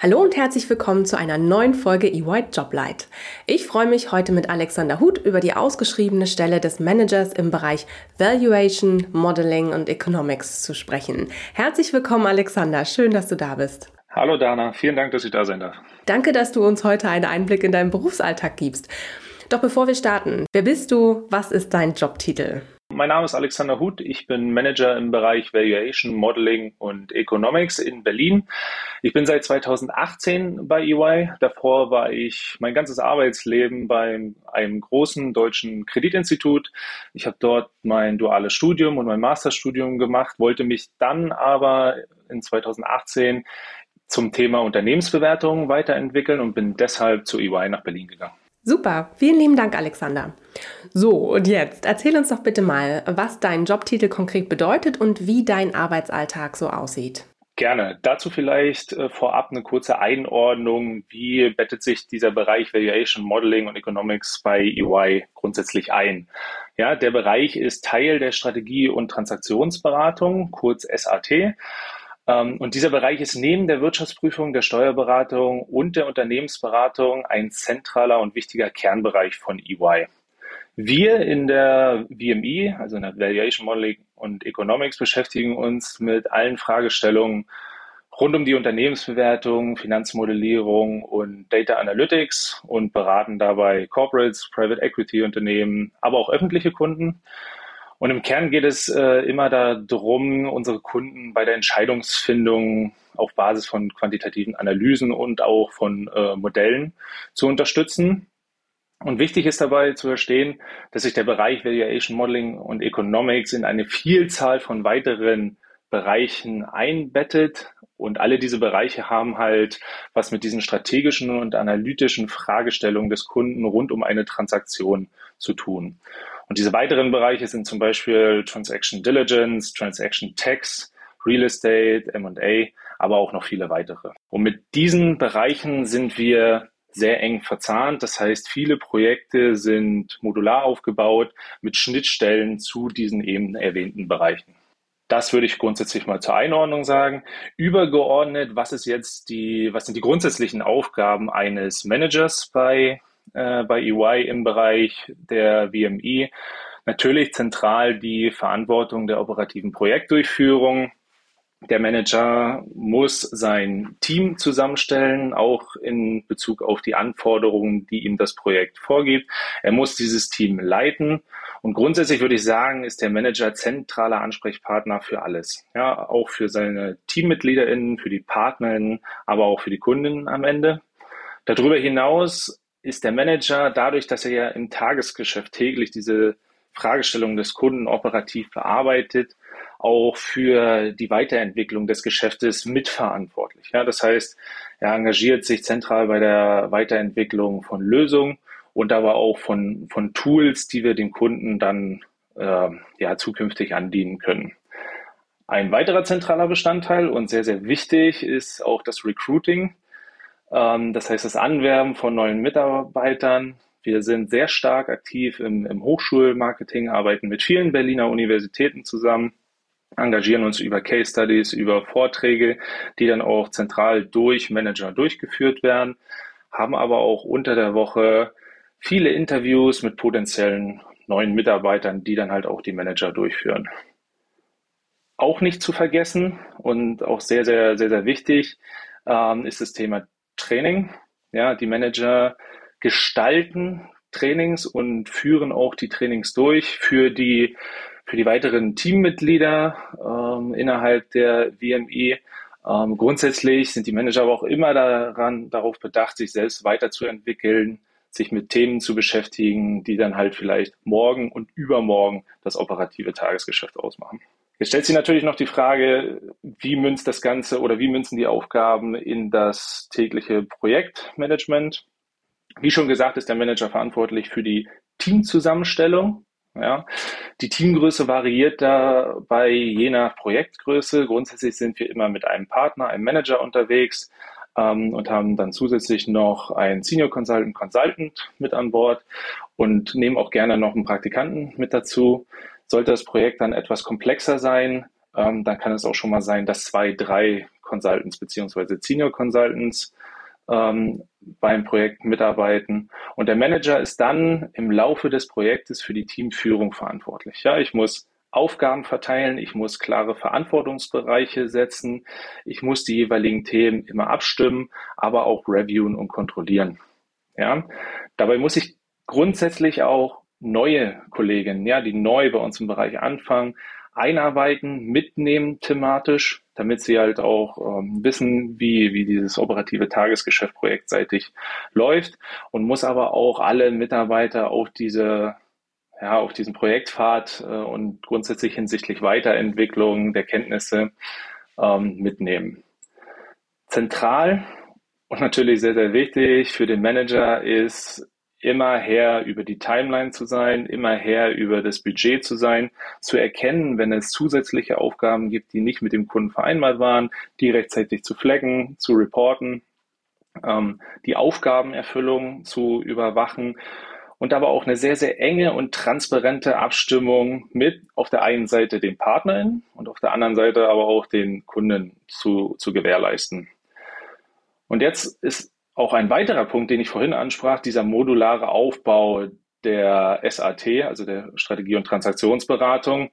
Hallo und herzlich willkommen zu einer neuen Folge EY Joblight. Ich freue mich heute mit Alexander Huth über die ausgeschriebene Stelle des Managers im Bereich Valuation, Modeling und Economics zu sprechen. Herzlich willkommen Alexander, schön, dass du da bist. Hallo Dana, vielen Dank, dass ich da sein darf. Danke, dass du uns heute einen Einblick in deinen Berufsalltag gibst. Doch bevor wir starten, wer bist du? Was ist dein Jobtitel? Mein Name ist Alexander Huth. Ich bin Manager im Bereich Valuation, Modeling und Economics in Berlin. Ich bin seit 2018 bei EY. Davor war ich mein ganzes Arbeitsleben bei einem großen deutschen Kreditinstitut. Ich habe dort mein duales Studium und mein Masterstudium gemacht, wollte mich dann aber in 2018 zum Thema Unternehmensbewertung weiterentwickeln und bin deshalb zu EY nach Berlin gegangen. Super, vielen lieben Dank, Alexander. So, und jetzt erzähl uns doch bitte mal, was dein Jobtitel konkret bedeutet und wie dein Arbeitsalltag so aussieht. Gerne. Dazu vielleicht äh, vorab eine kurze Einordnung. Wie bettet sich dieser Bereich Valuation, Modeling und Economics bei EY grundsätzlich ein? Ja, der Bereich ist Teil der Strategie- und Transaktionsberatung, kurz SAT. Ähm, und dieser Bereich ist neben der Wirtschaftsprüfung, der Steuerberatung und der Unternehmensberatung ein zentraler und wichtiger Kernbereich von EY. Wir in der VME, also in der Valuation Modeling und Economics, beschäftigen uns mit allen Fragestellungen rund um die Unternehmensbewertung, Finanzmodellierung und Data Analytics und beraten dabei Corporates, Private Equity Unternehmen, aber auch öffentliche Kunden und im Kern geht es äh, immer darum, unsere Kunden bei der Entscheidungsfindung auf Basis von quantitativen Analysen und auch von äh, Modellen zu unterstützen. Und wichtig ist dabei zu verstehen, dass sich der Bereich Valuation Modeling und Economics in eine Vielzahl von weiteren Bereichen einbettet. Und alle diese Bereiche haben halt was mit diesen strategischen und analytischen Fragestellungen des Kunden rund um eine Transaktion zu tun. Und diese weiteren Bereiche sind zum Beispiel Transaction Diligence, Transaction Tax, Real Estate, M&A, aber auch noch viele weitere. Und mit diesen Bereichen sind wir sehr eng verzahnt. Das heißt, viele Projekte sind modular aufgebaut mit Schnittstellen zu diesen eben erwähnten Bereichen. Das würde ich grundsätzlich mal zur Einordnung sagen. Übergeordnet, was ist jetzt die, was sind die grundsätzlichen Aufgaben eines Managers bei äh, bei EY im Bereich der VMI. Natürlich zentral die Verantwortung der operativen Projektdurchführung. Der Manager muss sein Team zusammenstellen, auch in Bezug auf die Anforderungen, die ihm das Projekt vorgibt. Er muss dieses Team leiten. Und grundsätzlich würde ich sagen, ist der Manager zentraler Ansprechpartner für alles. Ja, auch für seine TeammitgliederInnen, für die PartnerInnen, aber auch für die Kundinnen am Ende. Darüber hinaus ist der Manager dadurch, dass er ja im Tagesgeschäft täglich diese Fragestellung des Kunden operativ bearbeitet, auch für die Weiterentwicklung des Geschäftes mitverantwortlich. Ja, das heißt, er engagiert sich zentral bei der Weiterentwicklung von Lösungen und aber auch von, von Tools, die wir dem Kunden dann äh, ja, zukünftig andienen können. Ein weiterer zentraler Bestandteil und sehr, sehr wichtig ist auch das Recruiting. Ähm, das heißt, das Anwerben von neuen Mitarbeitern. Wir sind sehr stark aktiv im, im Hochschulmarketing, arbeiten mit vielen Berliner Universitäten zusammen, engagieren uns über Case Studies, über Vorträge, die dann auch zentral durch Manager durchgeführt werden, haben aber auch unter der Woche viele Interviews mit potenziellen neuen Mitarbeitern, die dann halt auch die Manager durchführen. Auch nicht zu vergessen und auch sehr, sehr, sehr, sehr wichtig ähm, ist das Thema Training. Ja, die Manager gestalten Trainings und führen auch die Trainings durch für die, für die weiteren Teammitglieder ähm, innerhalb der WMI. Ähm, grundsätzlich sind die Manager aber auch immer daran, darauf bedacht, sich selbst weiterzuentwickeln, sich mit Themen zu beschäftigen, die dann halt vielleicht morgen und übermorgen das operative Tagesgeschäft ausmachen. Jetzt stellt sich natürlich noch die Frage, wie münzt das Ganze oder wie münzen die Aufgaben in das tägliche Projektmanagement? Wie schon gesagt, ist der Manager verantwortlich für die Teamzusammenstellung. Ja, die Teamgröße variiert dabei je nach Projektgröße. Grundsätzlich sind wir immer mit einem Partner, einem Manager unterwegs ähm, und haben dann zusätzlich noch einen Senior Consultant, Consultant mit an Bord und nehmen auch gerne noch einen Praktikanten mit dazu. Sollte das Projekt dann etwas komplexer sein, ähm, dann kann es auch schon mal sein, dass zwei, drei Consultants beziehungsweise Senior Consultants ähm, beim Projekt mitarbeiten. Und der Manager ist dann im Laufe des Projektes für die Teamführung verantwortlich. Ja, ich muss Aufgaben verteilen, ich muss klare Verantwortungsbereiche setzen, ich muss die jeweiligen Themen immer abstimmen, aber auch reviewen und kontrollieren. Ja, dabei muss ich grundsätzlich auch neue Kolleginnen, ja, die neu bei uns im Bereich anfangen, einarbeiten, mitnehmen thematisch, damit sie halt auch ähm, wissen, wie, wie dieses operative Tagesgeschäft projektseitig läuft und muss aber auch alle Mitarbeiter auf diese ja, auf diesen Projektpfad äh, und grundsätzlich hinsichtlich Weiterentwicklung der Kenntnisse ähm, mitnehmen. Zentral und natürlich sehr, sehr wichtig für den Manager ist immer her über die Timeline zu sein, immer her über das Budget zu sein, zu erkennen, wenn es zusätzliche Aufgaben gibt, die nicht mit dem Kunden vereinbart waren, die rechtzeitig zu flaggen, zu reporten, ähm, die Aufgabenerfüllung zu überwachen und aber auch eine sehr, sehr enge und transparente Abstimmung mit auf der einen Seite den Partnern und auf der anderen Seite aber auch den Kunden zu, zu gewährleisten. Und jetzt ist auch ein weiterer Punkt, den ich vorhin ansprach, dieser modulare Aufbau der SAT, also der Strategie- und Transaktionsberatung,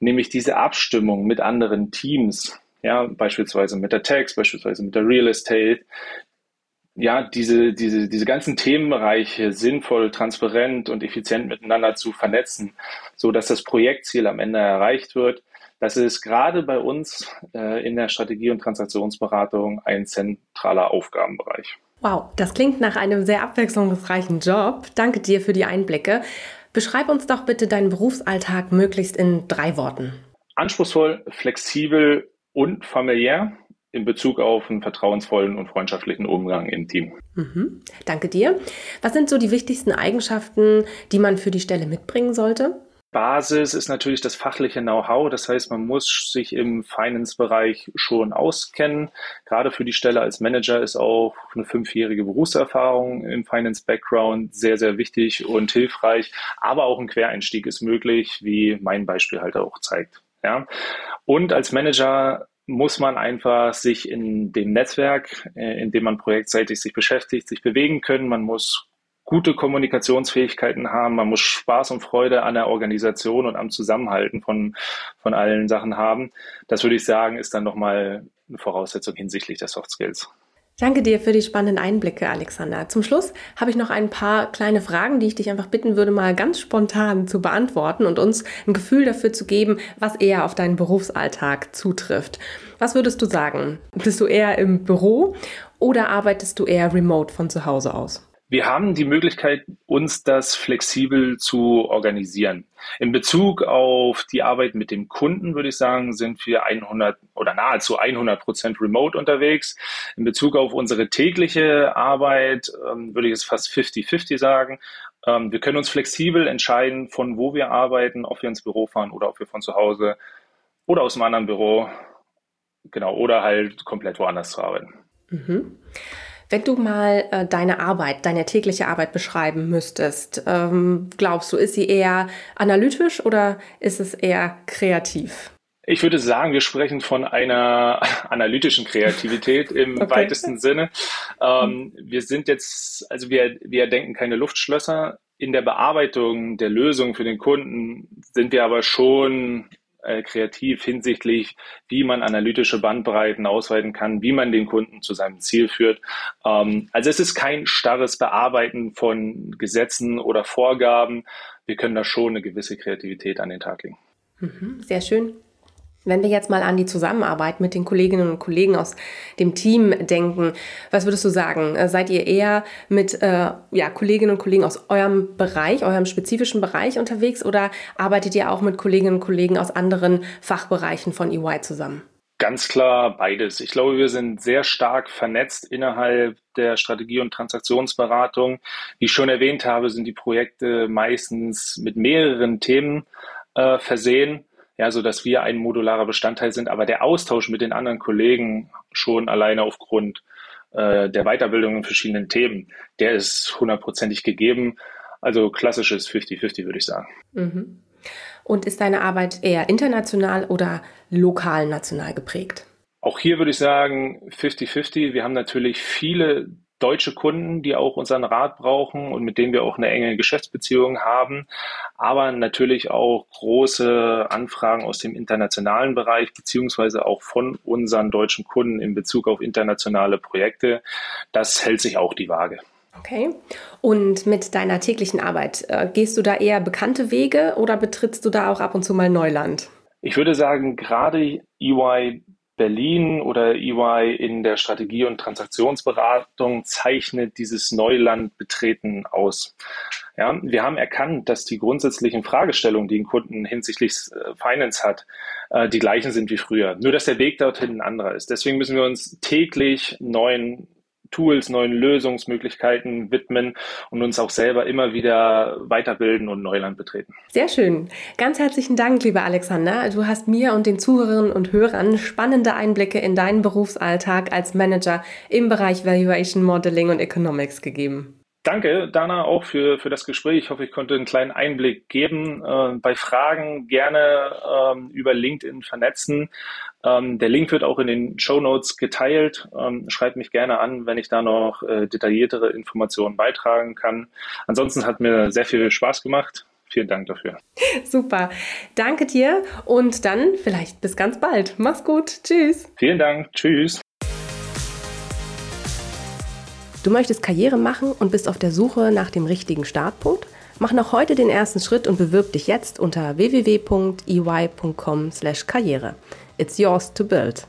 nämlich diese Abstimmung mit anderen Teams, ja, beispielsweise mit der Tax, beispielsweise mit der Real Estate, ja, diese, diese, diese ganzen Themenbereiche sinnvoll, transparent und effizient miteinander zu vernetzen, so dass das Projektziel am Ende erreicht wird. Das ist gerade bei uns äh, in der Strategie- und Transaktionsberatung ein zentraler Aufgabenbereich. Wow, das klingt nach einem sehr abwechslungsreichen Job. Danke dir für die Einblicke. Beschreib uns doch bitte deinen Berufsalltag möglichst in drei Worten. Anspruchsvoll, flexibel und familiär in Bezug auf einen vertrauensvollen und freundschaftlichen Umgang im Team. Mhm. Danke dir. Was sind so die wichtigsten Eigenschaften, die man für die Stelle mitbringen sollte? Basis ist natürlich das fachliche Know-how. Das heißt, man muss sich im Finance-Bereich schon auskennen. Gerade für die Stelle als Manager ist auch eine fünfjährige Berufserfahrung im Finance-Background sehr, sehr wichtig und hilfreich. Aber auch ein Quereinstieg ist möglich, wie mein Beispiel halt auch zeigt. Ja. Und als Manager muss man einfach sich in dem Netzwerk, äh, in dem man projektseitig sich beschäftigt, sich bewegen können. Man muss gute Kommunikationsfähigkeiten haben, man muss Spaß und Freude an der Organisation und am Zusammenhalten von, von allen Sachen haben. Das würde ich sagen, ist dann nochmal eine Voraussetzung hinsichtlich der Soft Skills. Danke dir für die spannenden Einblicke, Alexander. Zum Schluss habe ich noch ein paar kleine Fragen, die ich dich einfach bitten würde, mal ganz spontan zu beantworten und uns ein Gefühl dafür zu geben, was eher auf deinen Berufsalltag zutrifft. Was würdest du sagen? Bist du eher im Büro oder arbeitest du eher remote von zu Hause aus? Wir haben die Möglichkeit, uns das flexibel zu organisieren. In Bezug auf die Arbeit mit dem Kunden würde ich sagen, sind wir 100 oder nahezu 100 Prozent remote unterwegs. In Bezug auf unsere tägliche Arbeit ähm, würde ich es fast 50-50 sagen. Ähm, wir können uns flexibel entscheiden, von wo wir arbeiten, ob wir ins Büro fahren oder ob wir von zu Hause oder aus einem anderen Büro, genau, oder halt komplett woanders zu arbeiten. Mhm. Wenn du mal äh, deine Arbeit, deine tägliche Arbeit beschreiben müsstest, ähm, glaubst du, ist sie eher analytisch oder ist es eher kreativ? Ich würde sagen, wir sprechen von einer analytischen Kreativität im okay. weitesten Sinne. Ähm, wir sind jetzt, also wir, wir denken keine Luftschlösser. In der Bearbeitung der Lösung für den Kunden sind wir aber schon äh, kreativ hinsichtlich, wie man analytische Bandbreiten ausweiten kann, wie man den Kunden zu seinem Ziel führt. Ähm, also es ist kein starres Bearbeiten von Gesetzen oder Vorgaben. Wir können da schon eine gewisse Kreativität an den Tag legen. Mhm, sehr schön. Wenn wir jetzt mal an die Zusammenarbeit mit den Kolleginnen und Kollegen aus dem Team denken, was würdest du sagen? Äh, seid ihr eher mit äh, ja, Kolleginnen und Kollegen aus eurem Bereich, eurem spezifischen Bereich unterwegs oder arbeitet ihr auch mit Kolleginnen und Kollegen aus anderen Fachbereichen von EY zusammen? Ganz klar beides. Ich glaube, wir sind sehr stark vernetzt innerhalb der Strategie- und Transaktionsberatung. Wie ich schon erwähnt habe, sind die Projekte meistens mit mehreren Themen äh, versehen ja, so dass wir ein modularer Bestandteil sind, aber der Austausch mit den anderen Kollegen schon alleine aufgrund äh, der Weiterbildung in verschiedenen Themen, der ist hundertprozentig gegeben. Also klassisches 50-50, würde ich sagen. Mhm. Und ist deine Arbeit eher international oder lokal national geprägt? Auch hier würde ich sagen 50-50. Wir haben natürlich viele deutsche Kunden, die auch unseren Rat brauchen und mit denen wir auch eine enge Geschäftsbeziehung haben, aber natürlich auch große Anfragen aus dem internationalen Bereich beziehungsweise auch von unseren deutschen Kunden in Bezug auf internationale Projekte. Das hält sich auch die Waage. Okay. Und mit deiner täglichen Arbeit, äh, gehst du da eher bekannte Wege oder betrittst du da auch ab und zu mal Neuland? Ich würde sagen, gerade EY Berlin oder EY in der Strategie- und Transaktionsberatung zeichnet dieses Neuland betreten aus. Ja, wir haben erkannt, dass die grundsätzlichen Fragestellungen, die ein Kunden hinsichtlich äh, Finance hat, äh, die gleichen sind wie früher. Nur, dass der Weg dorthin ein anderer ist. Deswegen müssen wir uns täglich neuen Tools, neuen Lösungsmöglichkeiten widmen und uns auch selber immer wieder weiterbilden und Neuland betreten. Sehr schön. Ganz herzlichen Dank, lieber Alexander. Du hast mir und den Zuhörerinnen und Hörern spannende Einblicke in deinen Berufsalltag als Manager im Bereich Valuation Modeling und Economics gegeben. Danke, Dana, auch für, für das Gespräch. Ich hoffe, ich konnte einen kleinen Einblick geben. Äh, bei Fragen gerne ähm, über LinkedIn vernetzen. Ähm, der Link wird auch in den Show Notes geteilt. Ähm, schreibt mich gerne an, wenn ich da noch äh, detailliertere Informationen beitragen kann. Ansonsten hat mir sehr viel Spaß gemacht. Vielen Dank dafür. Super. Danke dir und dann vielleicht bis ganz bald. Mach's gut. Tschüss. Vielen Dank. Tschüss. Du möchtest Karriere machen und bist auf der Suche nach dem richtigen Startpunkt? Mach noch heute den ersten Schritt und bewirb dich jetzt unter www.ey.com/karriere. It's yours to build.